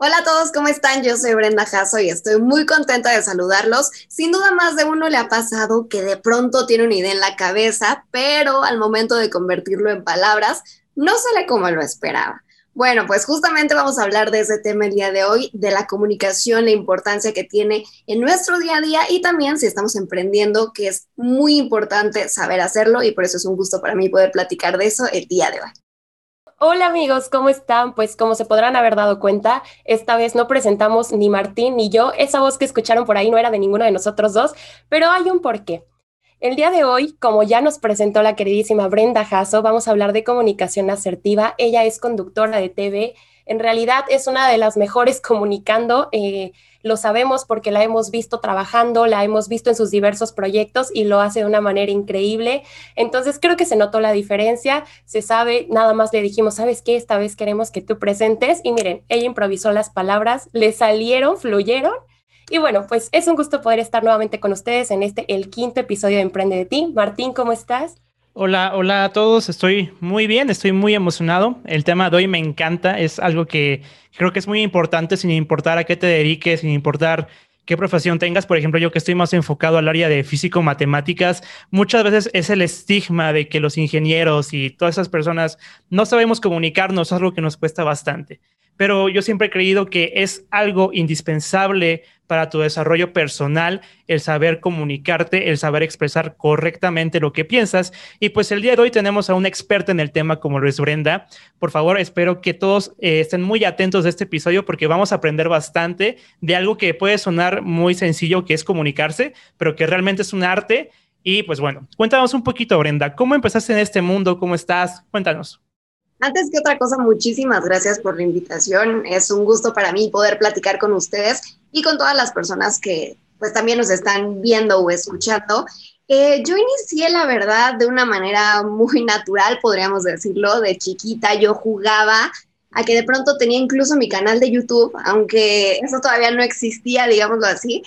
Hola a todos, ¿cómo están? Yo soy Brenda Jasso y estoy muy contenta de saludarlos. Sin duda más de uno le ha pasado que de pronto tiene una idea en la cabeza, pero al momento de convertirlo en palabras, no sale como lo esperaba. Bueno, pues justamente vamos a hablar de ese tema el día de hoy, de la comunicación, la importancia que tiene en nuestro día a día y también si estamos emprendiendo, que es muy importante saber hacerlo y por eso es un gusto para mí poder platicar de eso el día de hoy. Hola amigos, ¿cómo están? Pues como se podrán haber dado cuenta, esta vez no presentamos ni Martín ni yo. Esa voz que escucharon por ahí no era de ninguno de nosotros dos, pero hay un porqué. El día de hoy, como ya nos presentó la queridísima Brenda Jasso, vamos a hablar de comunicación asertiva. Ella es conductora de TV. En realidad es una de las mejores comunicando. Eh, lo sabemos porque la hemos visto trabajando, la hemos visto en sus diversos proyectos y lo hace de una manera increíble. Entonces creo que se notó la diferencia, se sabe, nada más le dijimos, ¿sabes qué? Esta vez queremos que tú presentes y miren, ella improvisó las palabras, le salieron, fluyeron. Y bueno, pues es un gusto poder estar nuevamente con ustedes en este, el quinto episodio de Emprende de ti. Martín, ¿cómo estás? Hola, hola a todos. Estoy muy bien, estoy muy emocionado. El tema de hoy me encanta. Es algo que creo que es muy importante sin importar a qué te dediques, sin importar qué profesión tengas. Por ejemplo, yo que estoy más enfocado al área de físico-matemáticas, muchas veces es el estigma de que los ingenieros y todas esas personas no sabemos comunicarnos, es algo que nos cuesta bastante pero yo siempre he creído que es algo indispensable para tu desarrollo personal, el saber comunicarte, el saber expresar correctamente lo que piensas. Y pues el día de hoy tenemos a una experta en el tema como lo es Brenda. Por favor, espero que todos eh, estén muy atentos de este episodio porque vamos a aprender bastante de algo que puede sonar muy sencillo, que es comunicarse, pero que realmente es un arte. Y pues bueno, cuéntanos un poquito, Brenda, ¿cómo empezaste en este mundo? ¿Cómo estás? Cuéntanos. Antes que otra cosa, muchísimas gracias por la invitación. Es un gusto para mí poder platicar con ustedes y con todas las personas que pues también nos están viendo o escuchando. Eh, yo inicié, la verdad, de una manera muy natural, podríamos decirlo. De chiquita yo jugaba a que de pronto tenía incluso mi canal de YouTube, aunque eso todavía no existía, digámoslo así.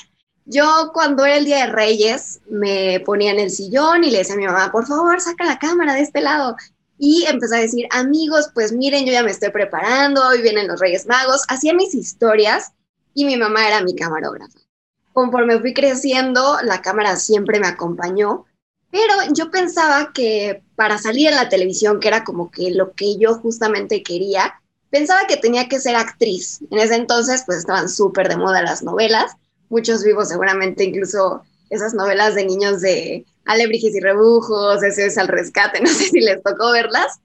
Yo cuando era el Día de Reyes me ponía en el sillón y le decía a mi mamá, por favor, saca la cámara de este lado y empecé a decir, amigos, pues miren, yo ya me estoy preparando, hoy vienen los Reyes Magos, hacía mis historias y mi mamá era mi camarógrafa. Conforme fui creciendo, la cámara siempre me acompañó, pero yo pensaba que para salir en la televisión, que era como que lo que yo justamente quería, pensaba que tenía que ser actriz. En ese entonces, pues estaban súper de moda las novelas. Muchos vivos seguramente incluso esas novelas de niños de Alebrijes y Rebujos, ese es al rescate, no sé si les tocó verlas.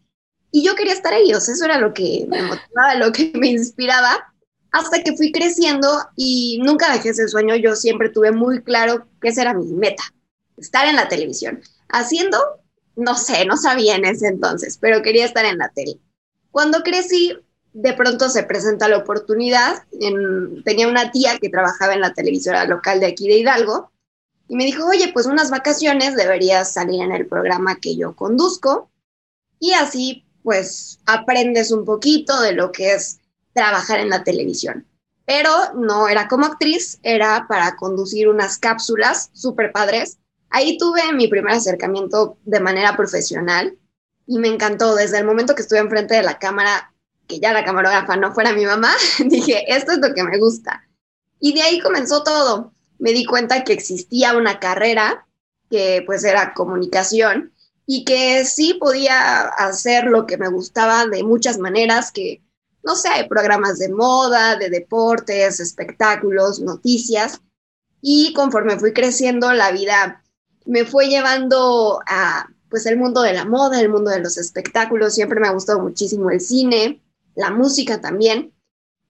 Y yo quería estar ahí, o eso era lo que me motivaba, lo que me inspiraba, hasta que fui creciendo y nunca dejé ese sueño. Yo siempre tuve muy claro que esa era mi meta, estar en la televisión. Haciendo, no sé, no sabía en ese entonces, pero quería estar en la tele. Cuando crecí, de pronto se presenta la oportunidad. tenía una tía que trabajaba en la televisora local de aquí de Hidalgo y me dijo, oye, pues unas vacaciones deberías salir en el programa que yo conduzco y así pues aprendes un poquito de lo que es trabajar en la televisión. Pero no era como actriz, era para conducir unas cápsulas súper padres. Ahí tuve mi primer acercamiento de manera profesional y me encantó. Desde el momento que estuve enfrente de la cámara, que ya la camarógrafa no fuera mi mamá, dije, esto es lo que me gusta. Y de ahí comenzó todo me di cuenta que existía una carrera que pues era comunicación y que sí podía hacer lo que me gustaba de muchas maneras, que no sé, hay programas de moda, de deportes, espectáculos, noticias. Y conforme fui creciendo, la vida me fue llevando a pues el mundo de la moda, el mundo de los espectáculos. Siempre me ha gustado muchísimo el cine, la música también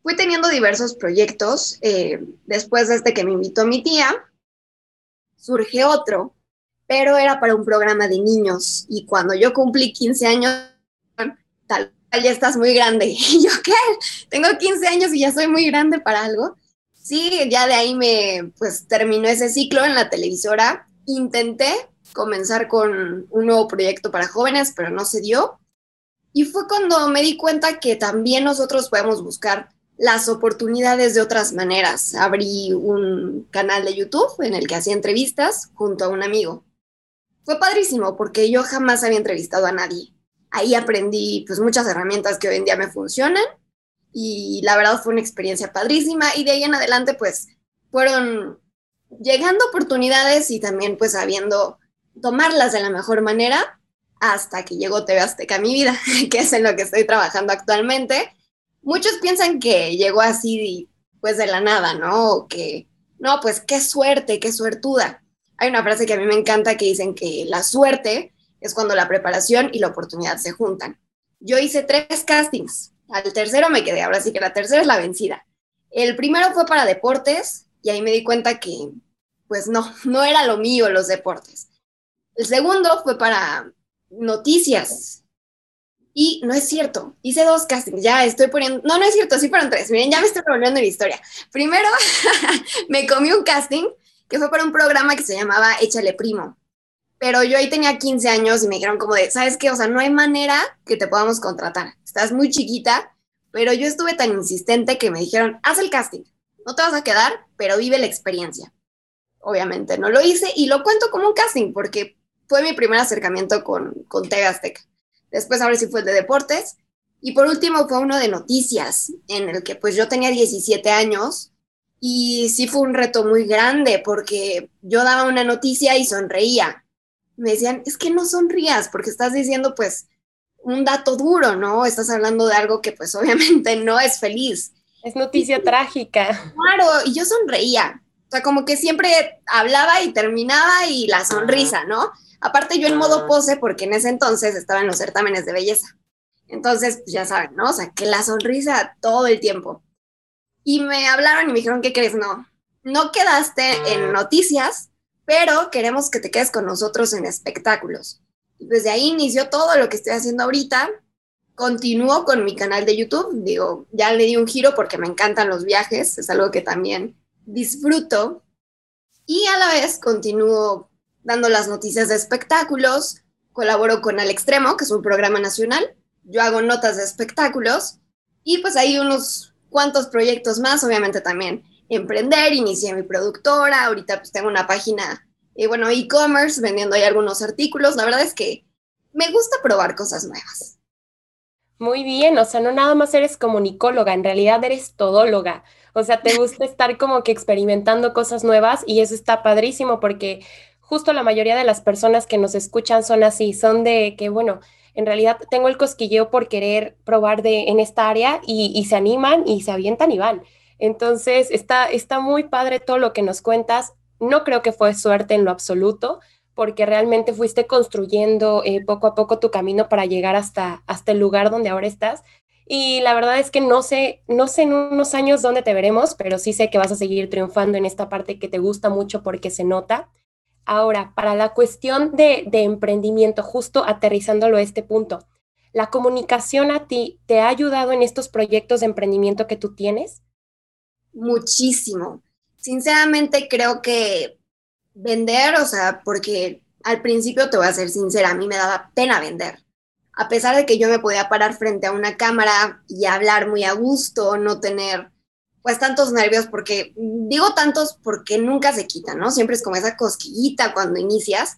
fui teniendo diversos proyectos. Eh, después de este que me invitó mi tía, surge otro, pero era para un programa de niños. Y cuando yo cumplí 15 años, tal ya estás muy grande. Y yo, ¿qué? Tengo 15 años y ya soy muy grande para algo. Sí, ya de ahí me, pues terminó ese ciclo en la televisora. Intenté comenzar con un nuevo proyecto para jóvenes, pero no se dio. Y fue cuando me di cuenta que también nosotros podemos buscar las oportunidades de otras maneras. Abrí un canal de YouTube en el que hacía entrevistas junto a un amigo. Fue padrísimo porque yo jamás había entrevistado a nadie. Ahí aprendí pues muchas herramientas que hoy en día me funcionan y la verdad fue una experiencia padrísima y de ahí en adelante pues fueron llegando oportunidades y también pues sabiendo tomarlas de la mejor manera hasta que llegó TV Azteca a mi vida, que es en lo que estoy trabajando actualmente. Muchos piensan que llegó así pues de la nada, ¿no? O que, no, pues qué suerte, qué suertuda. Hay una frase que a mí me encanta que dicen que la suerte es cuando la preparación y la oportunidad se juntan. Yo hice tres castings, al tercero me quedé, ahora sí que la tercera es la vencida. El primero fue para deportes y ahí me di cuenta que, pues no, no era lo mío los deportes. El segundo fue para noticias. Y no es cierto, hice dos castings, ya estoy poniendo, no, no es cierto, sí fueron tres, miren, ya me estoy volviendo la historia. Primero, me comí un casting que fue para un programa que se llamaba Échale Primo. Pero yo ahí tenía 15 años y me dijeron como de, ¿sabes qué? O sea, no hay manera que te podamos contratar. Estás muy chiquita, pero yo estuve tan insistente que me dijeron, haz el casting. No te vas a quedar, pero vive la experiencia. Obviamente no lo hice y lo cuento como un casting porque fue mi primer acercamiento con, con Azteca. Después ahora sí fue el de deportes. Y por último fue uno de noticias, en el que pues yo tenía 17 años y sí fue un reto muy grande porque yo daba una noticia y sonreía me decían, es que no sonrías porque estás diciendo pues un dato duro, ¿no? Estás hablando de algo que pues obviamente no es feliz. Es noticia trágica. Claro, y yo sonreía. O sea, como que siempre hablaba y terminaba y la sonrisa, ¿no? Aparte yo en modo pose porque en ese entonces estaba en los certámenes de belleza. Entonces, pues ya saben, ¿no? O sea, que la sonrisa todo el tiempo. Y me hablaron y me dijeron, ¿qué crees? No, no quedaste en noticias, pero queremos que te quedes con nosotros en espectáculos. Y desde ahí inició todo lo que estoy haciendo ahorita. Continúo con mi canal de YouTube, digo, ya le di un giro porque me encantan los viajes, es algo que también disfruto. Y a la vez continúo dando las noticias de espectáculos, colaboro con Al Extremo, que es un programa nacional, yo hago notas de espectáculos y pues hay unos cuantos proyectos más, obviamente también emprender, inicié mi productora, ahorita pues tengo una página, eh, bueno, e-commerce, vendiendo ahí algunos artículos, la verdad es que me gusta probar cosas nuevas. Muy bien, o sea, no nada más eres comunicóloga, en realidad eres todóloga. O sea, te gusta estar como que experimentando cosas nuevas y eso está padrísimo porque justo la mayoría de las personas que nos escuchan son así, son de que, bueno, en realidad tengo el cosquilleo por querer probar de, en esta área y, se animan y se avientan y van. Entonces, está, está muy padre todo lo que nos cuentas. No creo que fue suerte en lo absoluto, porque realmente fuiste construyendo eh, poco a poco tu camino para llegar hasta, hasta el lugar donde ahora estás. Y la verdad es que no sé, no sé en unos años dónde te veremos, pero sí sé que vas a seguir triunfando en esta parte que te gusta mucho porque se nota. Ahora, para la cuestión de, emprendimiento, justo aterrizándolo a este punto, ¿la comunicación a ti te ha ayudado en estos proyectos de emprendimiento que tú tienes? muchísimo. Sinceramente creo que vender, o sea, porque al principio te voy a ser sincera, a mí me daba pena vender. A pesar de que yo me podía parar frente a una cámara y hablar muy a gusto, no tener pues tantos nervios, porque digo tantos porque nunca se quitan, ¿no? Siempre es como esa cosquillita cuando inicias.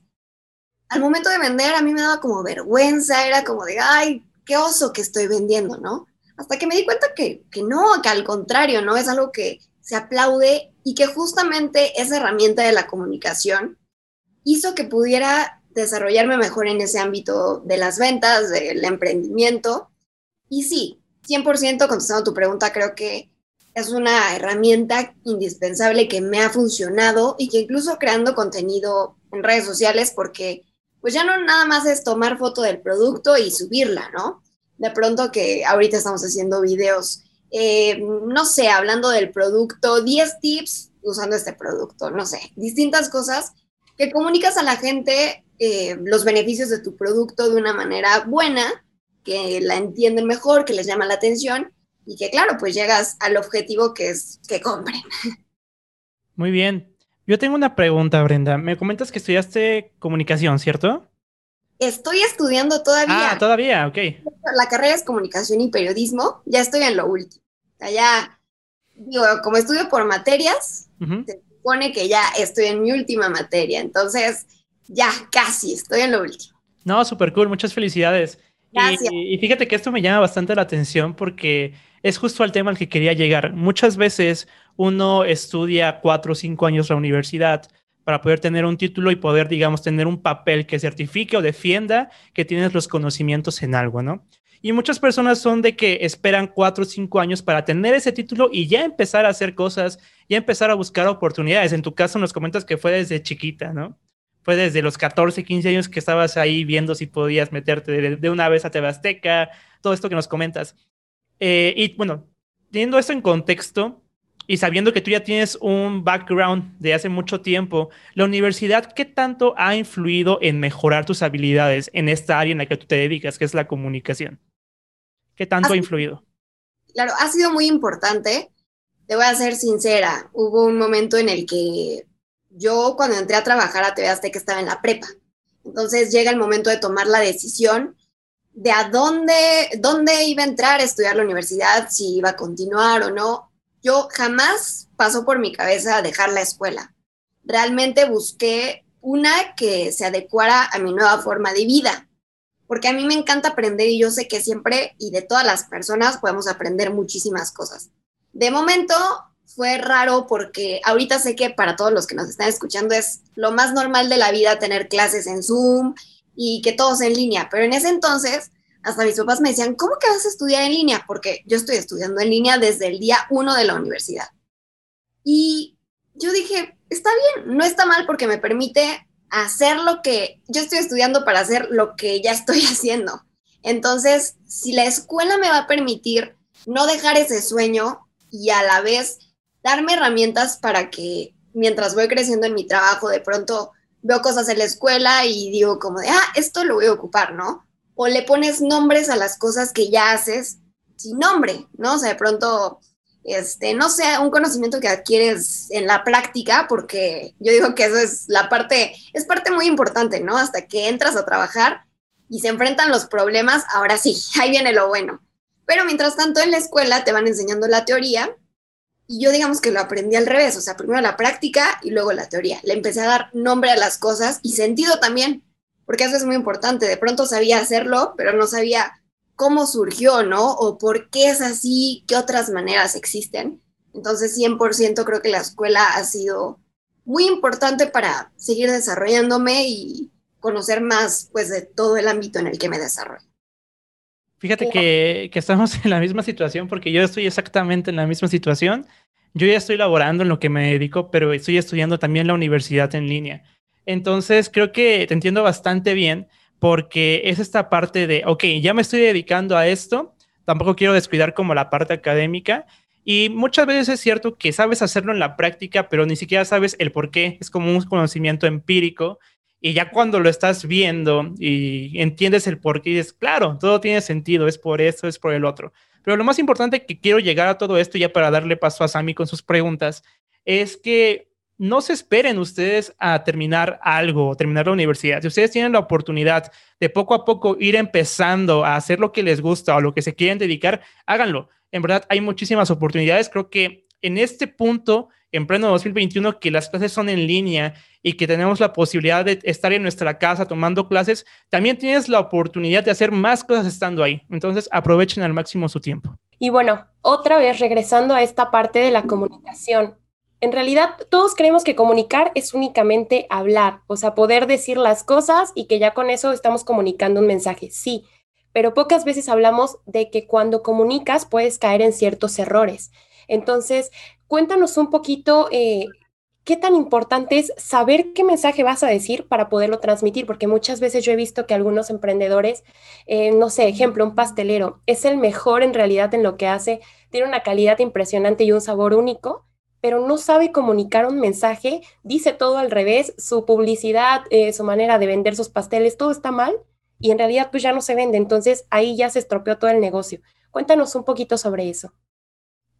Al momento de vender a mí me daba como vergüenza, era como de, ay, qué oso que estoy vendiendo, ¿no? hasta que me di cuenta que, que no, que al contrario, ¿no? Es algo que se aplaude y que justamente esa herramienta de la comunicación hizo que pudiera desarrollarme mejor en ese ámbito de las ventas, del emprendimiento. Y sí, 100% contestando tu pregunta, creo que es una herramienta indispensable que me ha funcionado y que incluso creando contenido en redes sociales, porque pues ya no nada más es tomar foto del producto y subirla, ¿no? de pronto que ahorita estamos haciendo videos, eh, no sé, hablando del producto, 10 tips usando este producto, no sé, distintas cosas que comunicas a la gente eh, los beneficios de tu producto de una manera buena, que la entienden mejor, que les llama la atención y que claro, pues llegas al objetivo que es que compren. Muy bien. Yo tengo una pregunta, Brenda. Me comentas que estudiaste comunicación, ¿cierto? Estoy estudiando todavía. Ah, todavía, ok. La carrera es comunicación y periodismo, ya estoy en lo último. ya, digo, como estudio por materias, se supone que ya estoy en mi última materia, entonces ya casi estoy en lo último. No, súper cool, muchas felicidades. Gracias. Y, fíjate que esto me llama bastante la atención porque es justo al tema al que quería llegar. Muchas veces uno estudia cuatro o cinco años la universidad para poder tener un título y poder, digamos, tener un papel que certifique o defienda que tienes los conocimientos en algo, ¿no? Y muchas personas son de que esperan cuatro o cinco años para tener ese título y ya empezar a hacer cosas, ya empezar a buscar oportunidades. En tu caso nos comentas que fue desde chiquita, ¿no? Fue desde los 14, 15 años que estabas ahí viendo si podías meterte de, una vez a TV Azteca, todo esto que nos comentas. Eh, y bueno, teniendo esto en contexto y sabiendo que tú ya tienes un background de hace mucho tiempo, la universidad, ¿qué tanto ha influido en mejorar tus habilidades en esta área en la que tú te dedicas, que es la comunicación? ¿Qué tanto ha, influido? Claro, ha sido muy importante. Te voy a ser sincera, hubo un momento en el que yo cuando entré a trabajar a TV que estaba en la prepa. Entonces llega el momento de tomar la decisión de a dónde, dónde iba a entrar a estudiar la universidad, si iba a continuar o no. Yo jamás pasó por mi cabeza dejar la escuela. Realmente busqué una que se adecuara a mi nueva forma de vida porque a mí me encanta aprender y yo sé que siempre y de todas las personas podemos aprender muchísimas cosas. De momento fue raro porque ahorita sé que para todos los que nos están escuchando es lo más normal de la vida tener clases en Zoom y que todos en línea, pero en ese entonces hasta mis papás me decían, ¿cómo que vas a estudiar en línea? Porque yo estoy estudiando en línea desde el día uno de la universidad. Y yo dije, está bien, no está mal porque me permite hacer lo que yo estoy estudiando para hacer lo que ya estoy haciendo. Entonces, si la escuela me va a permitir no dejar ese sueño y a la vez darme herramientas para que mientras voy creciendo en mi trabajo, de pronto veo cosas en la escuela y digo como de, ah, esto lo voy a ocupar, ¿no? O le pones nombres a las cosas que ya haces sin nombre, ¿no? O sea, de pronto este, no sé, un conocimiento que adquieres en la práctica, porque yo digo que eso es la parte, es parte muy importante, ¿no? Hasta que entras a trabajar y se enfrentan los problemas, ahora sí, ahí viene lo bueno. Pero mientras tanto en la escuela te van enseñando la teoría y yo digamos que lo aprendí al revés, o sea, primero la práctica y luego la teoría. Le empecé a dar nombre a las cosas y sentido también, porque eso es muy importante. De pronto sabía hacerlo, pero no sabía cómo surgió, ¿no? O por qué es así, qué otras maneras existen. Entonces, 100% creo que la escuela ha sido muy importante para seguir desarrollándome y conocer más, pues, de todo el ámbito en el que me desarrollo. Fíjate que, que, estamos en la misma situación porque yo estoy exactamente en la misma situación. Yo ya estoy laborando en lo que me dedico, pero estoy estudiando también la universidad en línea. Entonces, creo que te entiendo bastante bien porque es esta parte de, ok, ya me estoy dedicando a esto, tampoco quiero descuidar como la parte académica. Y muchas veces es cierto que sabes hacerlo en la práctica, pero ni siquiera sabes el por qué. Es como un conocimiento empírico. Y ya cuando lo estás viendo y entiendes el por qué, dices, claro, todo tiene sentido, es por eso, es por el otro. Pero lo más importante que quiero llegar a todo esto, ya para darle paso a Sami con sus preguntas, es que no se esperen ustedes a terminar algo, terminar la universidad. Si ustedes tienen la oportunidad de poco a poco ir empezando a hacer lo que les gusta o lo que se quieren dedicar, háganlo. En verdad, hay muchísimas oportunidades. Creo que en este punto, en pleno 2021, que las clases son en línea y que tenemos la posibilidad de estar en nuestra casa tomando clases, también tienes la oportunidad de hacer más cosas estando ahí. Entonces, aprovechen al máximo su tiempo. Y bueno, otra vez regresando a esta parte de la comunicación en realidad todos creemos que comunicar es únicamente hablar, o sea, poder decir las cosas y que ya con eso estamos comunicando un mensaje, sí, pero pocas veces hablamos de que cuando comunicas puedes caer en ciertos errores. Entonces, cuéntanos un poquito eh, qué tan importante es saber qué mensaje vas a decir para poderlo transmitir, porque muchas veces yo he visto que algunos emprendedores, eh, no sé, ejemplo, un pastelero, es el mejor en realidad en lo que hace, tiene una calidad impresionante y un sabor único, pero no sabe comunicar un mensaje, dice todo al revés, su publicidad, eh, su manera de vender sus pasteles, todo está mal y en realidad pues ya no se vende, entonces ahí ya se estropeó todo el negocio. Cuéntanos un poquito sobre eso.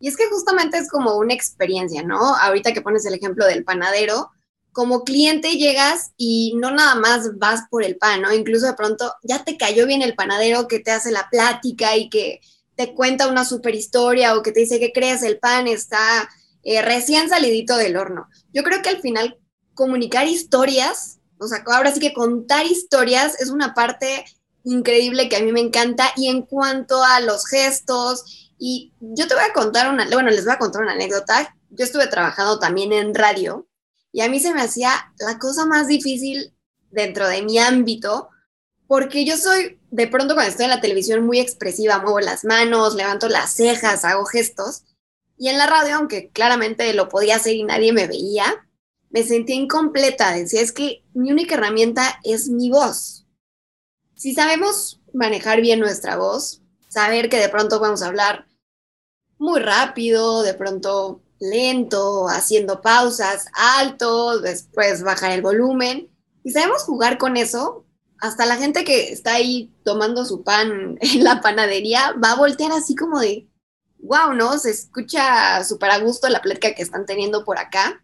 Y es que justamente es como una experiencia, ¿no? Ahorita que pones el ejemplo del panadero, como cliente llegas y no nada más vas por el pan, ¿no? Incluso de pronto ya te cayó bien el panadero que te hace la plática y que te cuenta una super historia o que te dice que crees el pan está eh, recién salidito del horno. Yo creo que al final comunicar historias, o sea, ahora sí que contar historias es una parte increíble que a mí me encanta. Y en cuanto a los gestos, y yo te voy a contar una, bueno, les voy a contar una anécdota. Yo estuve trabajando también en radio y a mí se me hacía la cosa más difícil dentro de mi ámbito, porque yo soy, de pronto cuando estoy en la televisión, muy expresiva, muevo las manos, levanto las cejas, hago gestos. Y en la radio, aunque claramente lo podía hacer y nadie me veía, me sentía incompleta. Decía, es que mi única herramienta es mi voz. Si sabemos manejar bien nuestra voz, saber que de pronto vamos a hablar muy rápido, de pronto lento, haciendo pausas alto, después bajar el volumen. Y sabemos jugar con eso, hasta la gente que está ahí tomando su pan en la panadería va a voltear así como de, wow, ¿no? Se escucha súper a gusto la plática que están teniendo por acá.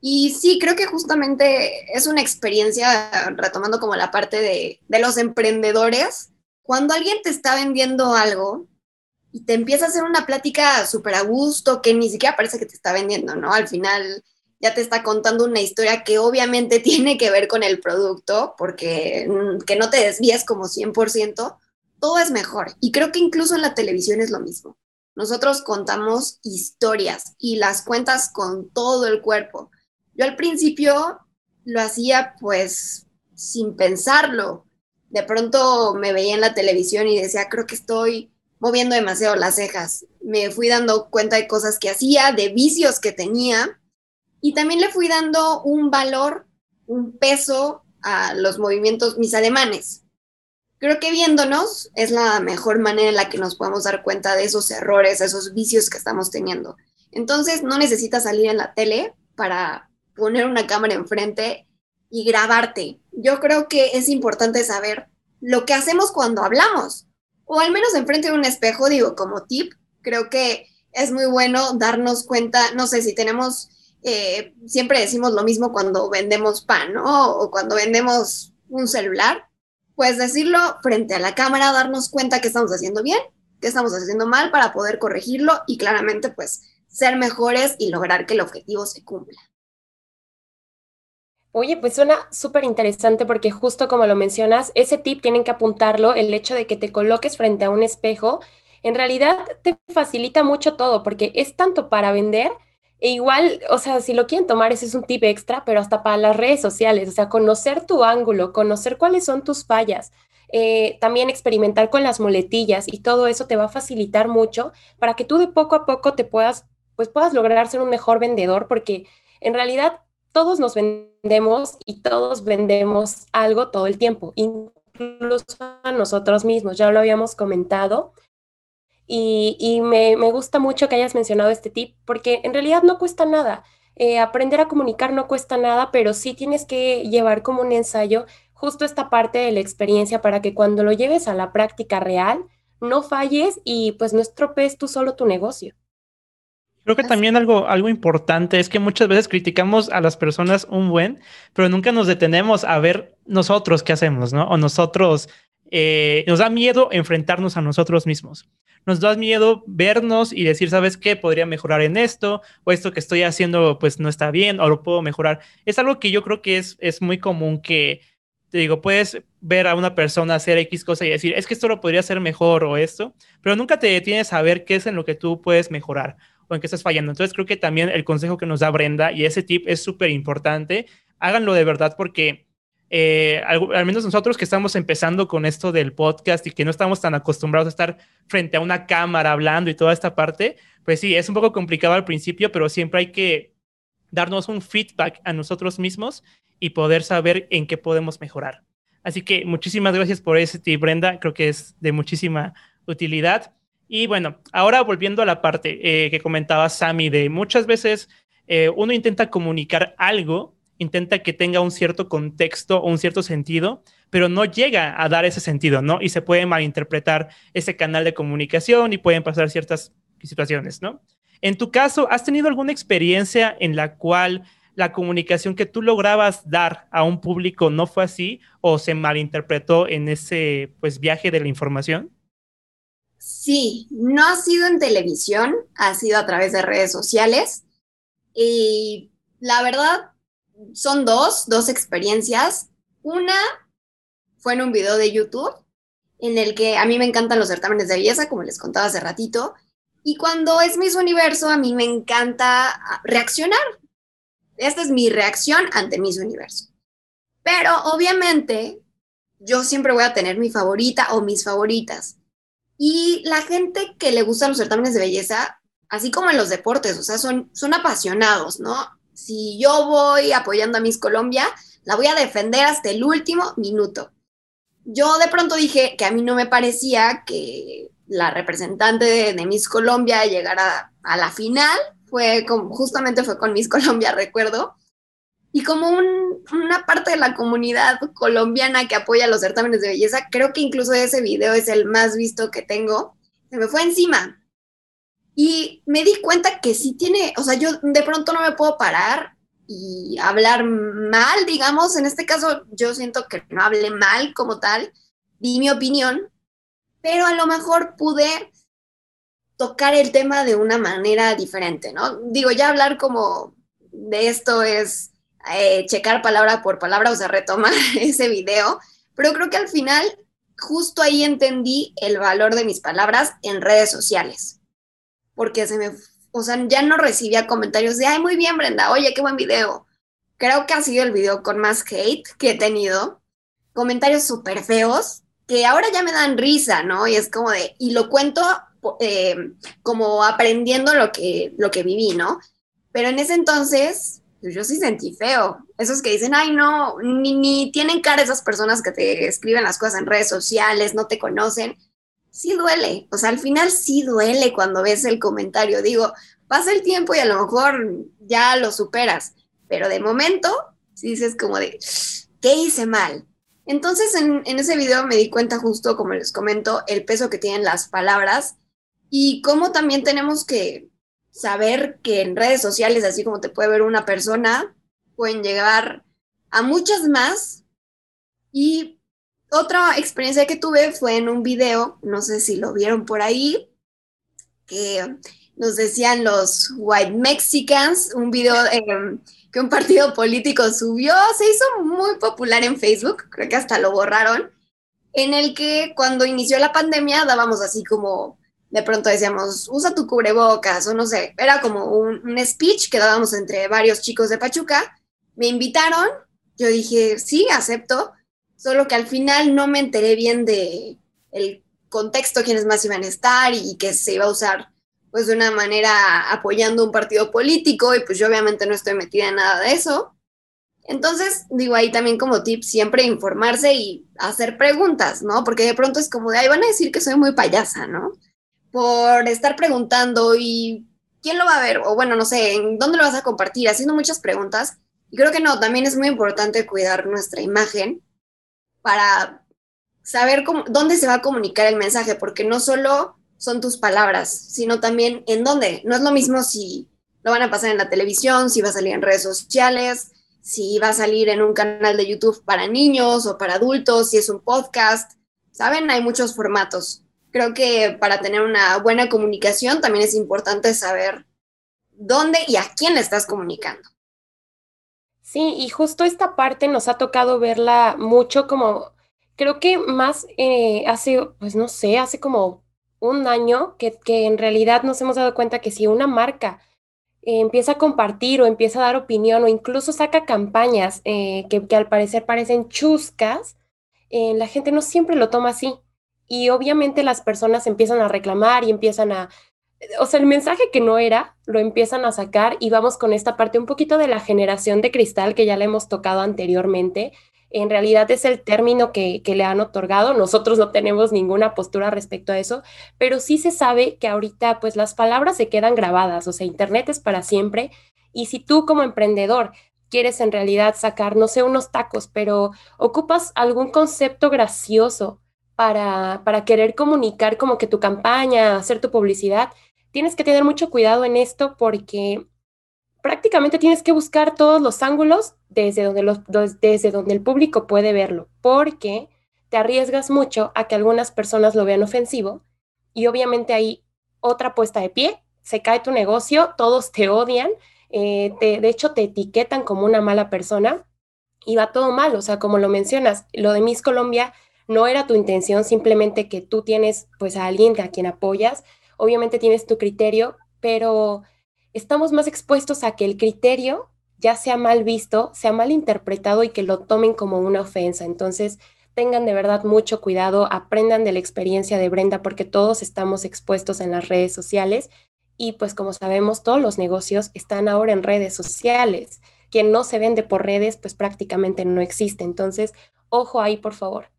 Y sí, creo que justamente es una experiencia, retomando como la parte de, de los emprendedores, cuando alguien te está vendiendo algo, y te empieza a hacer una plática súper a gusto que ni siquiera parece que te está vendiendo, ¿no? Al final ya te está contando una historia que obviamente tiene que ver con el producto, porque mm, que no te desvíes como 100%, todo es mejor. Y creo que incluso en la televisión es lo mismo. Nosotros contamos historias y las cuentas con todo el cuerpo. Yo al principio lo hacía pues sin pensarlo. De pronto me veía en la televisión y decía, creo que estoy moviendo demasiado las cejas. Me fui dando cuenta de cosas que hacía, de vicios que tenía y también le fui dando un valor, un peso a los movimientos, mis ademanes. Creo que viéndonos es la mejor manera en la que nos podemos dar cuenta de esos errores, esos vicios que estamos teniendo. Entonces no necesitas salir en la tele para poner una cámara enfrente y grabarte. Yo creo que es importante saber lo que hacemos cuando hablamos o al menos enfrente de un espejo, digo, como tip, creo que es muy bueno darnos cuenta, no sé si tenemos, eh, siempre decimos lo mismo cuando vendemos pan, ¿no? O cuando vendemos un celular, pues decirlo frente a la cámara, darnos cuenta que estamos haciendo bien, que estamos haciendo mal para poder corregirlo y claramente pues ser mejores y lograr que el objetivo se cumpla. Oye, pues suena súper interesante porque justo como lo mencionas, ese tip tienen que apuntarlo, el hecho de que te coloques frente a un espejo, en realidad te facilita mucho todo porque es tanto para vender e igual, o sea, si lo quieren tomar, ese es un tip extra, pero hasta para las redes sociales, o sea, conocer tu ángulo, conocer cuáles son tus fallas, eh, también experimentar con las muletillas y todo eso te va a facilitar mucho para que tú de poco a poco te puedas, pues puedas lograr ser un mejor vendedor porque en realidad todos nos vendemos y todos vendemos algo todo el tiempo, incluso a nosotros mismos, ya lo habíamos comentado. Y, me, gusta mucho que hayas mencionado este tip, porque en realidad no cuesta nada. Eh, aprender a comunicar no cuesta nada, pero sí tienes que llevar como un ensayo justo esta parte de la experiencia para que cuando lo lleves a la práctica real, no falles y pues no estropees tú solo tu negocio. Creo que también algo, algo importante es que muchas veces criticamos a las personas un buen, pero nunca nos detenemos a ver nosotros qué hacemos, ¿no? O nosotros, eh, nos da miedo enfrentarnos a nosotros mismos. Nos da miedo vernos y decir, ¿sabes qué? Podría mejorar en esto, o esto que estoy haciendo pues no está bien, o lo puedo mejorar. Es algo que yo creo que es, es muy común que, te digo, puedes ver a una persona hacer X cosa y decir, es que esto lo podría hacer mejor o esto, pero nunca te detienes a ver qué es en lo que tú puedes mejorar o en qué estás fallando. Entonces creo que también el consejo que nos da Brenda y ese tip es súper importante. Háganlo de verdad porque eh, al, menos nosotros que estamos empezando con esto del podcast y que no estamos tan acostumbrados a estar frente a una cámara hablando y toda esta parte, pues sí, es un poco complicado al principio, pero siempre hay que darnos un feedback a nosotros mismos y poder saber en qué podemos mejorar. Así que muchísimas gracias por ese tip, Brenda. Creo que es de muchísima utilidad. Y bueno, ahora volviendo a la parte eh, que comentaba Sammy, de muchas veces eh, uno intenta comunicar algo, intenta que tenga un cierto contexto o un cierto sentido, pero no llega a dar ese sentido, ¿no? Y se puede malinterpretar ese canal de comunicación y pueden pasar ciertas situaciones, ¿no? En tu caso, ¿has tenido alguna experiencia en la cual la comunicación que tú lograbas dar a un público no fue así o se malinterpretó en ese pues viaje de la información? Sí, no ha sido en televisión, ha sido a través de redes sociales. Y la verdad, son dos, dos experiencias. Una fue en un video de YouTube en el que a mí me encantan los certámenes de belleza, como les contaba hace ratito, y cuando es Miss Universo, a mí me encanta ah, reaccionar. Esta es mi reacción ante Miss Universo. Pero obviamente yo siempre voy a tener mi favorita o mis favoritas. Y la gente que le gustan los certámenes de belleza, así como en los deportes, o sea, son, son apasionados, ¿no? Si yo voy apoyando a Miss Colombia, la voy a defender hasta el último minuto. Yo de pronto dije que a mí no me parecía que la representante de, Miss Colombia llegara a la final, fue como, justamente fue con Miss Colombia, recuerdo, y como una parte de la comunidad colombiana que apoya los certámenes de belleza, creo que incluso ese video es el más visto que tengo, se me fue encima. Y me di cuenta que sí tiene, o sea, yo de pronto no me puedo parar y hablar mal, digamos, en este caso yo siento que no hablé mal como tal, di mi opinión, pero a lo mejor pude tocar el tema de una manera diferente, ¿no? Digo, ya hablar como de esto es eh, checar palabra por palabra, o sea, retomar ese video, pero creo que al final justo ahí entendí el valor de mis palabras en redes sociales, porque se me, o sea, ya no recibía comentarios de, ay, muy bien, Brenda, oye, qué buen video. Creo que ha sido el video con más hate que he tenido, comentarios súper feos, que ahora ya me dan risa, ¿no? Y es como de, y lo cuento eh, como aprendiendo lo que, lo que viví, ¿no? Pero en ese entonces yo sí sentí feo. Esos que dicen, ay, no, ni, ni tienen cara esas personas que te escriben las cosas en redes sociales, no te conocen. Sí duele, o sea, al final sí duele cuando ves el comentario. Digo, pasa el tiempo y a lo mejor ya lo superas, pero de momento sí dices como de, ¿qué hice mal? Entonces en, en ese video me di cuenta justo, como les comento, el peso que tienen las palabras y cómo también tenemos que saber que en redes sociales, así como te puede ver una persona, pueden llegar a muchas más. Y otra experiencia que tuve fue en un video, no sé si lo vieron por ahí, que nos decían los White Mexicans, un video em, que un partido político subió, se hizo muy popular en Facebook, creo que hasta lo borraron, en el que cuando inició la pandemia dábamos así como de pronto decíamos, usa tu cubrebocas o no sé, era como un, speech que dábamos entre varios chicos de Pachuca. Me invitaron, yo dije, sí, acepto, solo que al final no me enteré bien de el contexto, quiénes más iban a estar y que se iba a usar pues de una manera apoyando un partido político y pues yo obviamente no estoy metida en nada de eso. Entonces, digo ahí también como tip, siempre informarse y hacer preguntas, ¿no? Porque de pronto es como de, ahí van a decir que soy muy payasa, ¿no? Por estar preguntando y quién lo va a ver, o bueno, no sé, en dónde lo vas a compartir, haciendo muchas preguntas. Y creo que no, también es muy importante cuidar nuestra imagen para saber cómo, dónde se va a comunicar el mensaje, porque no solo son tus palabras, sino también en dónde. No es lo mismo si lo van a pasar en la televisión, si va a salir en redes sociales, si va a salir en un canal de YouTube para niños o para adultos, si es un podcast. Saben, hay muchos formatos creo que para tener una buena comunicación también es importante saber dónde y a quién le estás comunicando. Sí, y justo esta parte nos ha tocado verla mucho como, creo que más eh, hace, pues no sé, hace como un año que, en realidad nos hemos dado cuenta que si una marca eh, empieza a compartir o empieza a dar opinión o incluso saca campañas eh, que, que, al parecer parecen chuscas, la gente no siempre lo toma así. Y obviamente las personas empiezan a reclamar y empiezan a, o sea, el mensaje que no era, lo empiezan a sacar y vamos con esta parte un poquito de la generación de cristal que ya le hemos tocado anteriormente. En realidad es el término que, que le han otorgado. Nosotros no tenemos ninguna postura respecto a eso, pero sí se sabe que ahorita pues las palabras se quedan grabadas, o sea, Internet es para siempre. Y si tú como emprendedor quieres en realidad sacar, no sé, unos tacos, pero ocupas algún concepto gracioso para, para querer comunicar como que tu campaña, hacer tu publicidad, tienes que tener mucho cuidado en esto porque prácticamente tienes que buscar todos los ángulos desde donde, los, desde donde el público puede verlo, porque te arriesgas mucho a que algunas personas lo vean ofensivo y obviamente hay otra puesta de pie, se cae tu negocio, todos te odian, eh, de hecho te etiquetan como una mala persona y va todo mal, o sea, como lo mencionas, lo de Miss Colombia no era tu intención, simplemente que tú tienes pues a alguien a quien apoyas, obviamente tienes tu criterio, pero estamos más expuestos a que el criterio ya sea mal visto, sea mal interpretado y que lo tomen como una ofensa. Entonces, tengan de verdad mucho cuidado, aprendan de la experiencia de Brenda porque todos estamos expuestos en las redes sociales y pues como sabemos, todos los negocios están ahora en redes sociales. Quien no se vende por redes, pues prácticamente no existe. Entonces, ojo ahí, por favor.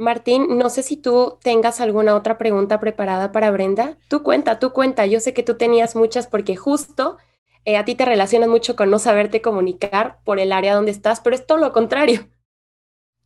Martín, no sé si tú tengas alguna otra pregunta preparada para Brenda. Tú cuenta, tú cuenta. Yo sé que tú tenías muchas porque justo eh, a ti te relacionas mucho con no saberte comunicar por el área donde estás, pero es todo lo contrario.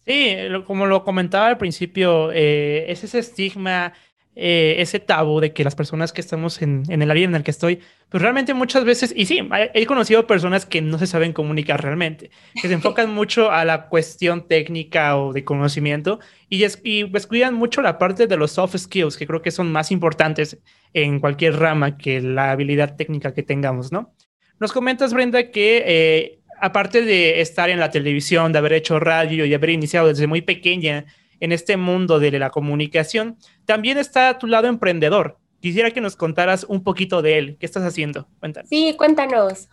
Sí, como lo comentaba al principio, eh, es ese estigma, eh, ese tabú de que las personas que estamos en, en, el área en el que estoy, pues realmente muchas veces, y sí, he conocido personas que no se saben comunicar realmente, que se enfocan mucho a la cuestión técnica o de conocimiento y, es, y descuidan mucho la parte de los soft skills, que creo que son más importantes en cualquier rama que la habilidad técnica que tengamos, ¿no? Nos comentas, Brenda, que eh, aparte de estar en la televisión, de haber hecho radio y haber iniciado desde muy pequeña en este mundo de la comunicación, también está a tu lado emprendedor. Quisiera que nos contaras un poquito de él. ¿Qué estás haciendo? Cuéntanos. Sí, cuéntanos.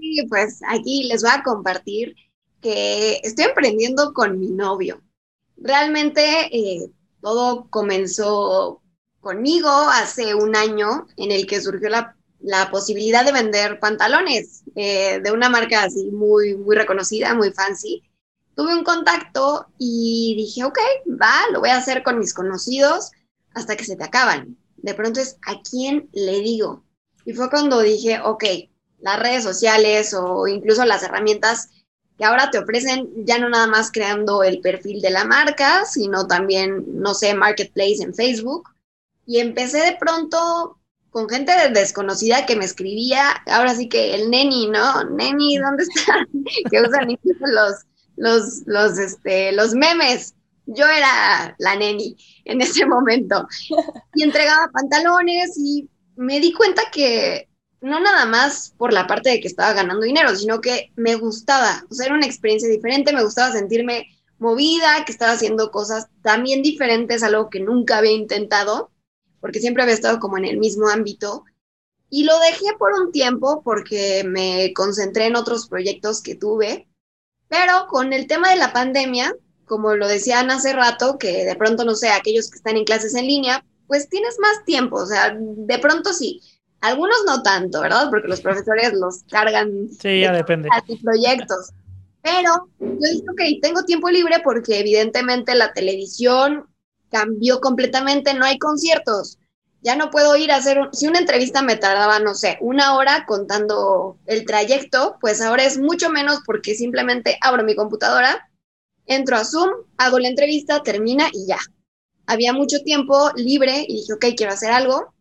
Sí, pues aquí les voy a compartir que estoy emprendiendo con mi novio. Realmente eh, todo comenzó conmigo hace un año en el que surgió la la posibilidad de vender pantalones eh, de una marca así muy, muy reconocida, muy fancy. Tuve un contacto y dije, ok, va, lo voy a hacer con mis conocidos hasta que se te acaban. De pronto es, ¿a quién le digo? Y fue cuando dije, ok, las redes sociales o incluso las herramientas que ahora te ofrecen, ya no nada más creando el perfil de la marca, sino también, no sé, marketplace en Facebook. Y empecé de pronto con gente desconocida que me escribía, ahora sí que el neni, ¿no? Neni, ¿dónde está? que usan los, los, los, este, los memes. Yo era la neni en ese momento. Y entregaba pantalones y me di cuenta que no nada más por la parte de que estaba ganando dinero, sino que me gustaba, o sea, era una experiencia diferente, me gustaba sentirme movida, que estaba haciendo cosas también diferentes, algo que nunca había intentado porque siempre había estado como en el mismo ámbito. Y lo dejé por un tiempo porque me concentré en otros proyectos que tuve, pero con el tema de la pandemia, como lo decían hace rato, que de pronto, no sé, aquellos que están en clases en línea, pues tienes más tiempo, o sea, de pronto sí. Algunos no tanto, ¿verdad? Porque los profesores los cargan sí, ya depende. proyectos. Pero yo dije, ok, tengo tiempo libre porque evidentemente la televisión cambió completamente, no hay conciertos. Ya no puedo ir a hacer, si una entrevista me tardaba, no sé, una hora contando el trayecto, pues ahora es mucho menos porque simplemente abro mi computadora, entro a Zoom, hago la entrevista, termina y ya. Había mucho tiempo libre y dije, ok, quiero hacer algo.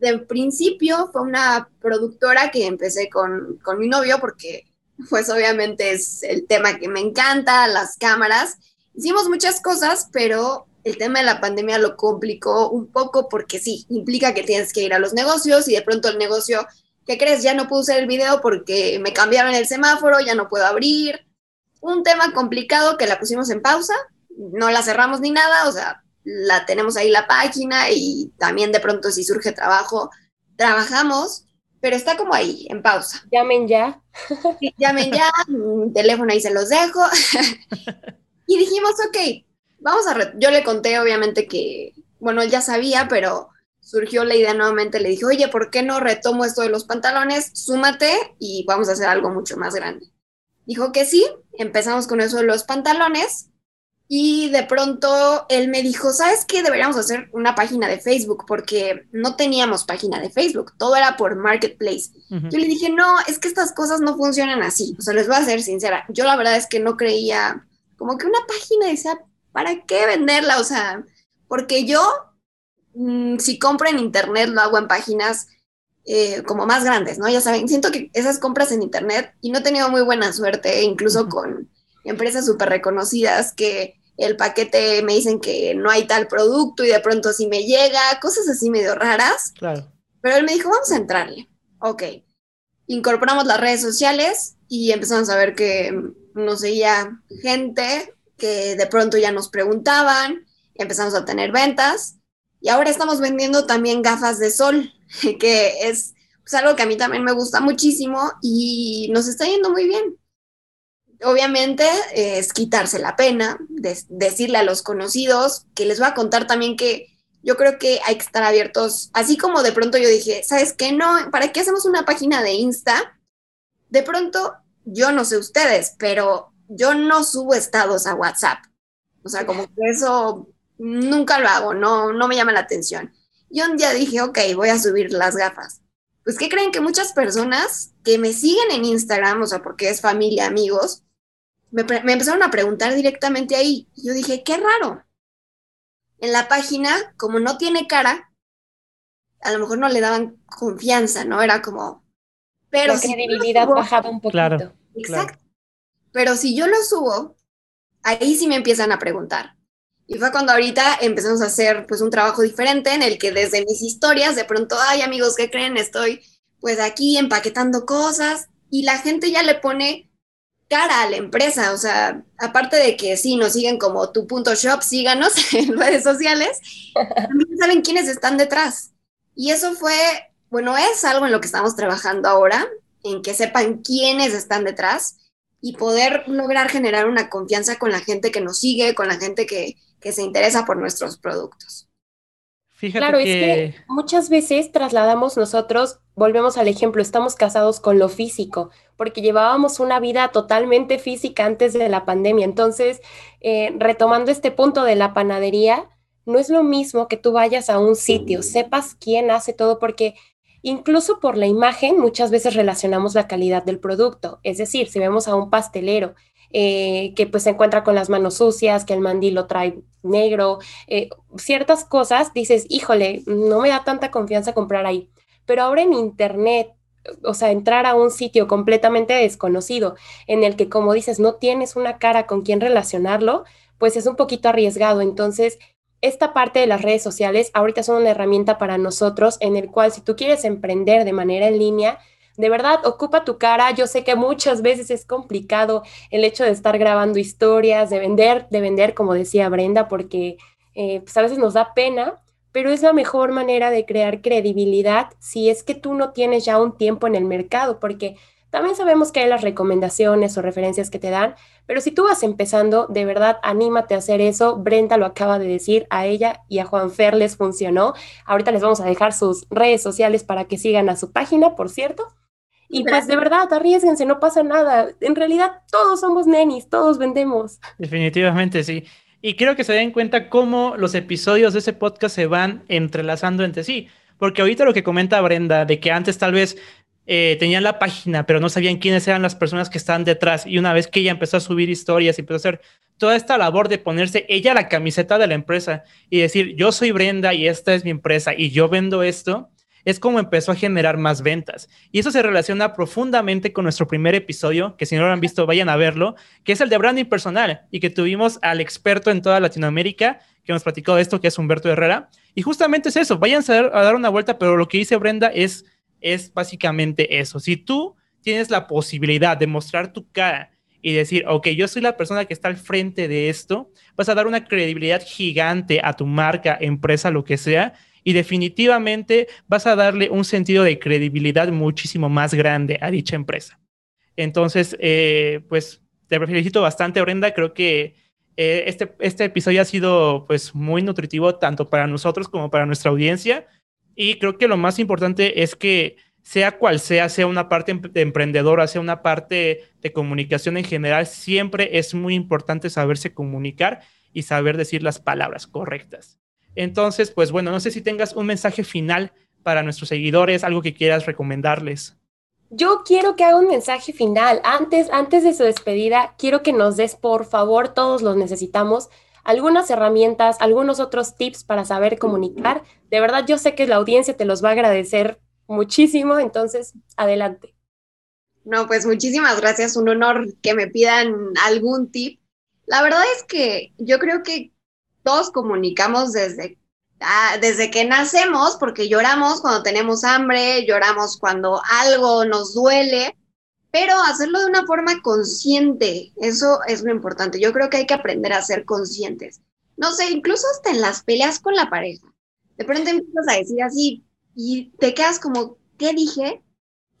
De principio fue una productora que empecé con, con mi novio porque pues obviamente es el tema que me encanta, las cámaras. Hicimos muchas cosas, pero el tema de la pandemia lo complicó un poco porque sí, implica que tienes que ir a los negocios y de pronto el negocio, ¿qué crees? Ya no puedo usar el video porque me cambiaron el semáforo, ya no puedo abrir. Un tema complicado que la pusimos en pausa, no la cerramos ni nada, o sea, la tenemos ahí la página y también de pronto si surge trabajo, trabajamos, pero está como ahí, en pausa. Llamen ya. llamen ya, teléfono ahí se los dejo. y dijimos, ok, vamos a, yo le conté obviamente que, bueno, él ya sabía, pero surgió la idea nuevamente, le dije, oye, ¿por qué no retomo esto de los pantalones? Súmate y vamos a hacer algo mucho más grande. Dijo que sí, empezamos con eso de los pantalones y de pronto él me dijo, ¿sabes qué? Deberíamos hacer una página de Facebook porque no teníamos página de Facebook, todo era por Marketplace. Yo le dije, no, es que estas cosas no funcionan así, o sea, les voy a ser sincera, yo la verdad es que no creía como que una página decía ¿para qué venderla? O sea, porque yo, mm, si compro en internet, lo hago en páginas eh, como más grandes, ¿no? Ya saben, siento que esas compras en internet, y no he tenido muy buena suerte, incluso con empresas súper reconocidas que el paquete me dicen que no hay tal producto y de pronto sí me llega, cosas así medio raras. Claro. Pero él me dijo, vamos a entrarle. Ok. Incorporamos las redes sociales y empezamos a ver que nos seguía gente que de pronto ya nos preguntaban, empezamos a tener ventas y ahora estamos vendiendo también gafas de sol, que es pues, algo que a mí también me gusta muchísimo y nos está yendo muy bien. Obviamente es quitarse la pena, decirle a los conocidos, que les voy a contar también que yo creo que hay que estar abiertos, así como de pronto yo dije, ¿sabes qué? No, ¿para qué hacemos una página de Insta? De pronto, yo no sé ustedes, pero yo no subo estados a WhatsApp. O sea, como que eso nunca lo hago, no, no me llama la atención. Y un día dije, ok, voy a subir las gafas. Pues, ¿qué creen que muchas personas que me siguen en Instagram, o sea, porque es familia, amigos, me, me empezaron a preguntar directamente ahí. Y yo dije, qué raro. En la página, como no tiene cara, a lo mejor no le daban confianza, ¿no? Era como... Pero la credibilidad bajaba un poquito. Claro, Exacto. Pero si yo lo subo, ahí sí me empiezan a preguntar. Y fue cuando ahorita empezamos a hacer pues un trabajo diferente en el que desde mis historias de pronto, ay amigos, ¿qué creen? Estoy pues aquí empaquetando cosas y la gente ya le pone cara a la empresa, o sea, aparte de que sí nos siguen como tu punto shop, síganos en redes sociales, también saben quiénes están detrás. Y eso fue, bueno, es algo en lo que estamos trabajando ahora, en que sepan quiénes están detrás y poder lograr generar una confianza con la gente que nos sigue, con la gente que, que se interesa por nuestros productos. Fíjate claro, es que muchas veces trasladamos nosotros, volvemos al ejemplo, estamos casados con lo físico, porque llevábamos una vida totalmente física antes de la pandemia. Entonces, eh, retomando este punto de la panadería, no es lo mismo que tú vayas a un sitio, sepas quién hace todo, porque incluso por la imagen muchas veces relacionamos la calidad del producto. Es decir, si vemos a un pastelero eh, que pues se encuentra con las manos sucias, que el mandil lo trae negro, eh, ciertas cosas, dices, híjole, no me da tanta confianza comprar ahí. Pero ahora en Internet, o sea, entrar a un sitio completamente desconocido, en el que, como dices, no tienes una cara con quien relacionarlo, pues es un poquito arriesgado. Entonces, esta parte de las redes sociales ahorita son una herramienta para nosotros en el cual si tú quieres emprender de manera en línea, de verdad, ocupa tu cara. Yo sé que muchas veces es complicado el hecho de estar grabando historias, de vender, de vender, como decía Brenda, porque eh, pues a veces nos da pena, pero es la mejor manera de crear credibilidad si es que tú no tienes ya un tiempo en el mercado, porque también sabemos que hay las recomendaciones o referencias que te dan, pero si tú vas empezando, de verdad, anímate a hacer eso. Brenda lo acaba de decir, a ella y a Juan Fer les funcionó. Ahorita les vamos a dejar sus redes sociales para que sigan a su página, por cierto. Y pues de verdad, arriesguense, no pasa nada. En realidad todos somos nenis, todos vendemos. Definitivamente, sí. Y creo que se den cuenta cómo los episodios de ese podcast se van entrelazando entre sí. Porque ahorita lo que comenta Brenda, de que antes tal vez eh, tenían la página, pero no sabían quiénes eran las personas que estaban detrás. Y una vez que ella empezó a subir historias y empezó a hacer toda esta labor de ponerse ella la camiseta de la empresa y decir, yo soy Brenda y esta es mi empresa y yo vendo esto, es como empezó a generar más ventas. Y eso se relaciona profundamente con nuestro primer episodio, que si no lo han visto, vayan a verlo, que es el de branding personal y que tuvimos al experto en toda Latinoamérica que nos platicó de esto, que es Humberto Herrera. Y justamente es eso, váyanse a dar una vuelta, pero lo que dice Brenda es, es básicamente eso. Si tú tienes la posibilidad de mostrar tu cara y decir, ok, yo soy la persona que está al frente de esto, vas a dar una credibilidad gigante a tu marca, empresa, lo que sea, y definitivamente vas a darle un sentido de credibilidad muchísimo más grande a dicha empresa. Entonces, eh, pues te felicito bastante, Brenda. Creo que eh, este, este episodio ha sido pues muy nutritivo tanto para nosotros como para nuestra audiencia. Y creo que lo más importante es que sea cual sea, sea una parte em-, de emprendedora, sea una parte de comunicación en general, siempre es muy importante saberse comunicar y saber decir las palabras correctas. Entonces, pues bueno, no sé si tengas un mensaje final para nuestros seguidores, algo que quieras recomendarles. Yo quiero que haga un mensaje final. Antes, antes de su despedida, quiero que nos des, por favor, todos los necesitamos, algunas herramientas, algunos otros tips para saber comunicar. De verdad, yo sé que la audiencia te los va a agradecer muchísimo, entonces, adelante. No, pues muchísimas gracias, un honor que me pidan algún tip. La verdad es que yo creo que todos comunicamos desde, ah, desde que nacemos, porque lloramos cuando tenemos hambre, lloramos cuando algo nos duele, pero hacerlo de una forma consciente, eso es lo importante. Yo creo que hay que aprender a ser conscientes. No sé, incluso hasta en las peleas con la pareja. De pronto empiezas a decir así y te quedas como, ¿qué dije?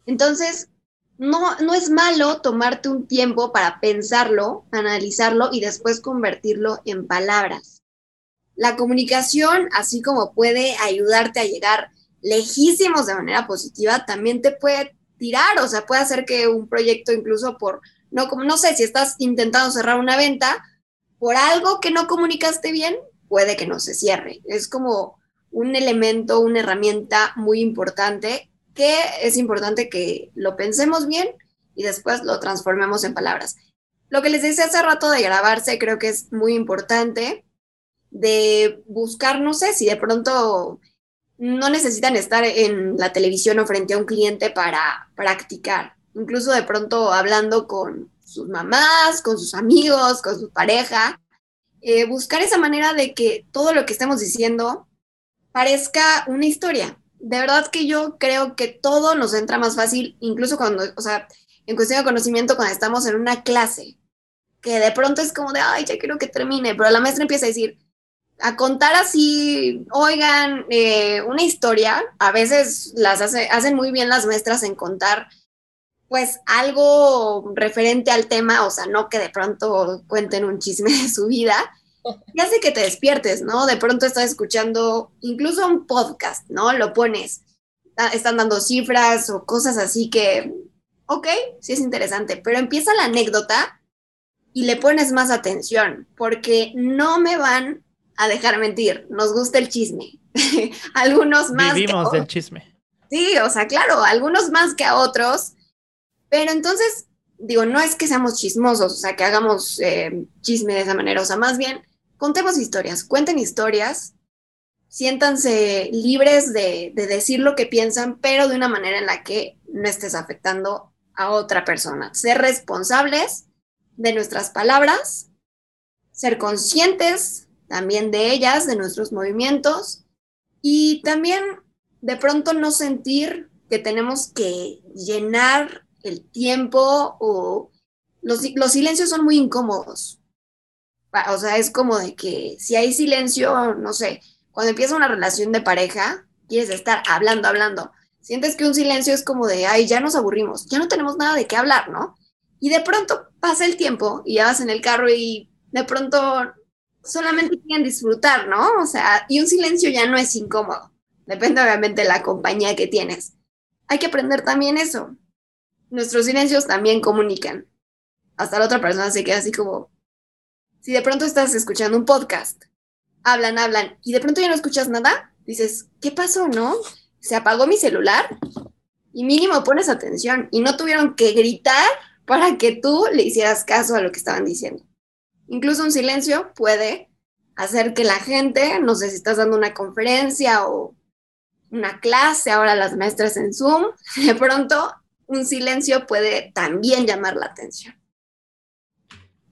Entonces, no, no es malo tomarte un tiempo para pensarlo, analizarlo y después convertirlo en palabras. La comunicación, así como puede ayudarte a llegar lejísimos de manera positiva, también te puede tirar, o sea, puede hacer que un proyecto incluso por, no, como, no sé, si estás intentando cerrar una venta, por algo que no comunicaste bien, puede que no se cierre. Es como un elemento, una herramienta muy importante que es importante que lo pensemos bien y después lo transformemos en palabras. Lo que les decía hace rato de grabarse creo que es muy importante, de buscar, no sé, si de pronto no necesitan estar en la televisión o frente a un cliente para practicar, incluso de pronto hablando con sus mamás, con sus amigos, con su pareja, eh, buscar esa manera de que todo lo que estemos diciendo parezca una historia, de verdad que yo creo que todo nos entra más fácil, incluso cuando, o sea, en cuestión de conocimiento, cuando estamos en una clase, que de pronto es como de, ay, ya quiero que termine, pero la maestra empieza a decir, a contar así, oigan, eh, una historia, a veces las hacen muy bien las maestras en contar, pues algo referente al tema, o sea, no que de pronto cuenten un chisme de su vida, y hace que te despiertes, ¿no? De pronto estás escuchando incluso un podcast, ¿no? Lo pones, están dando cifras o cosas así que, ok, sí es interesante, pero empieza la anécdota y le pones más atención, porque no me van a dejar mentir, nos gusta el chisme. algunos más. Vivimos del chisme. Sí, o sea, claro, algunos más que a otros, pero entonces, digo, no es que seamos chismosos, o sea, que hagamos eh, chisme de esa manera, o sea, más bien contemos historias, cuenten historias, siéntanse libres de, decir lo que piensan, pero de una manera en la que no estés afectando a otra persona. Ser responsables de nuestras palabras, ser conscientes también de ellas, de nuestros movimientos y también de pronto no sentir que tenemos que llenar el tiempo o los, los silencios son muy incómodos. O sea, es como de que si hay silencio, no sé, cuando empieza una relación de pareja, quieres estar hablando, hablando. Sientes que un silencio es como de, ay, ya nos aburrimos, ya no tenemos nada de qué hablar, ¿no? Y de pronto pasa el tiempo y ya vas en el carro y de pronto solamente quieren disfrutar, ¿no? O sea, y un silencio ya no es incómodo. Depende obviamente de la compañía que tienes. Hay que aprender también eso. Nuestros silencios también comunican. Hasta la otra persona se queda así como, si de pronto estás escuchando un podcast, hablan, hablan, y de pronto ya no escuchas nada, dices, ¿qué pasó, no? Se apagó mi celular y mínimo pones atención y no tuvieron que gritar para que tú le hicieras caso a lo que estaban diciendo. Incluso un silencio puede hacer que la gente, no sé si estás dando una conferencia o una clase, ahora las maestras en Zoom, de pronto un silencio puede también llamar la atención.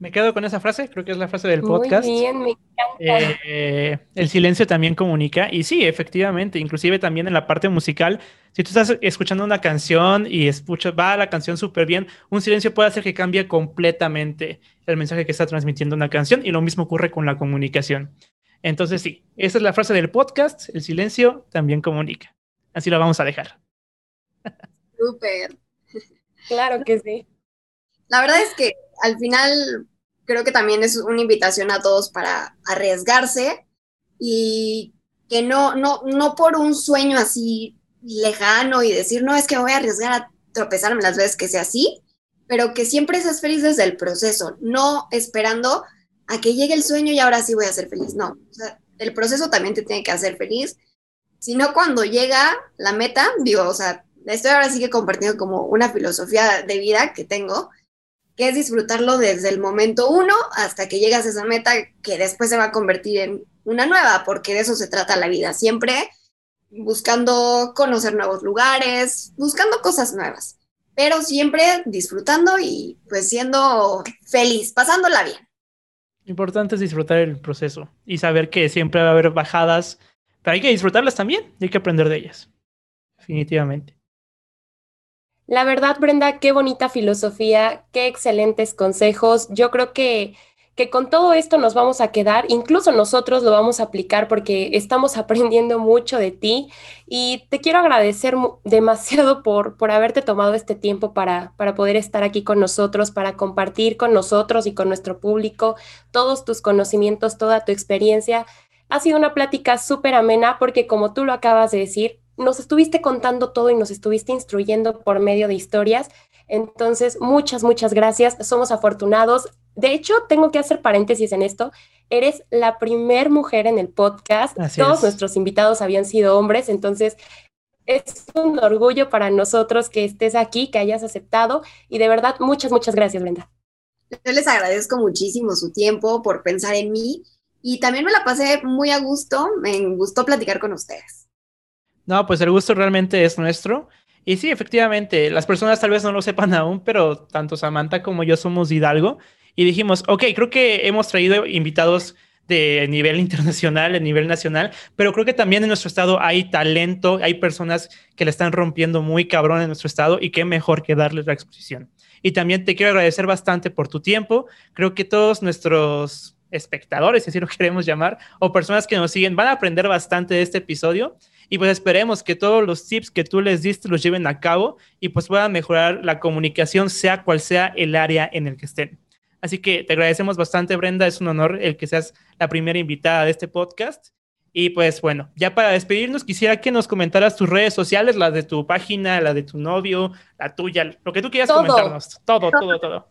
Me quedo con esa frase, creo que es la frase del podcast. Muy bien, me encanta. Eh, el silencio también comunica. Y sí, efectivamente, inclusive también en la parte musical, si tú estás escuchando una canción y escuchas, va la canción súper bien, un silencio puede hacer que cambie completamente el mensaje que está transmitiendo una canción y lo mismo ocurre con la comunicación. Entonces sí, esa es la frase del podcast, el silencio también comunica. Así lo vamos a dejar. Súper. Claro que sí. La verdad es que al final creo que también es una invitación a todos para arriesgarse y que no, no, no por un sueño así lejano y decir, no, es que me voy a arriesgar a tropezarme las veces que sea así, pero que siempre seas feliz desde el proceso, no esperando a que llegue el sueño y ahora sí voy a ser feliz. No, el proceso también te tiene que hacer feliz, sino cuando llega la meta, digo, o sea, estoy ahora sí que compartiendo como una filosofía de vida que tengo, que es disfrutarlo desde el momento uno hasta que llegas a esa meta que después se va a convertir en una nueva, porque de eso se trata la vida, siempre buscando conocer nuevos lugares, buscando cosas nuevas, pero siempre disfrutando y pues siendo feliz, pasándola bien. Importante es disfrutar el proceso y saber que siempre va a haber bajadas, pero hay que disfrutarlas también y hay que aprender de ellas. Definitivamente. La verdad, Brenda, qué bonita filosofía, qué excelentes consejos. Yo creo que que con todo esto nos vamos a quedar, incluso nosotros lo vamos a aplicar porque estamos aprendiendo mucho de ti y te quiero agradecer demasiado por, por haberte tomado este tiempo para, para poder estar aquí con nosotros, para compartir con nosotros y con nuestro público todos tus conocimientos, toda tu experiencia. Ha sido una plática súper amena porque como tú lo acabas de decir, nos estuviste contando todo y nos estuviste instruyendo por medio de historias. Entonces, muchas, muchas gracias. Somos afortunados. De hecho, tengo que hacer paréntesis en esto. Eres la primer mujer en el podcast. Todos nuestros invitados habían sido hombres, entonces es un orgullo para nosotros que estés aquí, que hayas aceptado y de verdad muchas, muchas gracias, Brenda. Yo les agradezco muchísimo su tiempo por pensar en mí y también me la pasé muy a gusto. Me gustó platicar con ustedes. No, pues el gusto realmente es nuestro. Y sí, efectivamente, las personas tal vez no lo sepan aún, pero tanto Samantha como yo somos Hidalgo y dijimos, ok, creo que hemos traído invitados de nivel internacional, de nivel nacional, pero creo que también en nuestro estado hay talento, hay personas que le están rompiendo muy cabrón en nuestro estado y qué mejor que darles la exposición. Y también te quiero agradecer bastante por tu tiempo. Creo que todos nuestros espectadores, si así lo queremos llamar, o personas que nos siguen, van a aprender bastante de este episodio. Y pues esperemos que todos los tips que tú les diste los lleven a cabo y pues puedan mejorar la comunicación, sea cual sea el área en el que estén. Así que te agradecemos bastante, Brenda. Es un honor el que seas la primera invitada de este podcast. Y pues bueno, ya para despedirnos, quisiera que nos comentaras tus redes sociales, las de tu página, la de tu novio, la tuya, lo que tú quieras comentarnos. Todo, todo, todo.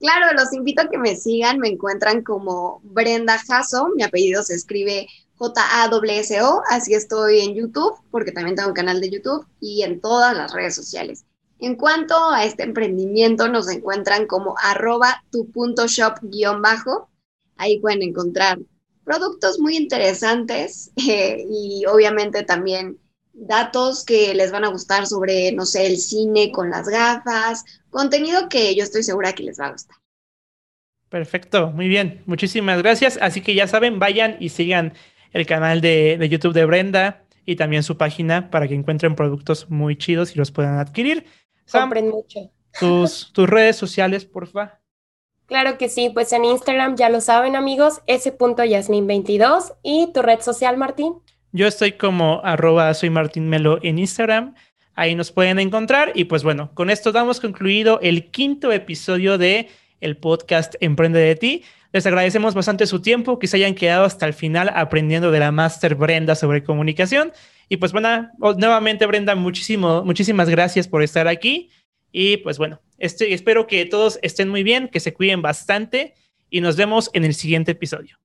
Claro, los invito a que me sigan. Me encuentran como Brenda Jasso. Mi apellido se escribe J-A-W-S-O. Así estoy en YouTube, porque también tengo un canal de YouTube y en todas las redes sociales. En cuanto a este emprendimiento, nos encuentran como arroba tu punto shop guion bajo. Ahí pueden encontrar productos muy interesantes eh, y obviamente también datos que les van a gustar sobre, no sé, el cine con las gafas, contenido que yo estoy segura que les va a gustar. Perfecto, muy bien, muchísimas gracias. Así que ya saben, vayan y sigan el canal de, de YouTube de Brenda y también su página para que encuentren productos muy chidos y los puedan adquirir. Compren mucho. Tus, tus redes sociales, porfa. Claro que sí, pues en Instagram ya lo saben amigos, s.yasmin22 y tu red social, Martín. Yo estoy como arroba soy Martín Melo en Instagram. Ahí nos pueden encontrar. Y pues bueno, con esto damos concluido el quinto episodio de el podcast Emprende de ti. Les agradecemos bastante su tiempo, que se hayan quedado hasta el final aprendiendo de la Master Brenda sobre comunicación. Y pues bueno, nuevamente Brenda, muchísimo, muchísimas gracias por estar aquí. Y pues bueno, este, espero que todos estén muy bien, que se cuiden bastante y nos vemos en el siguiente episodio.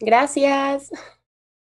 Gracias.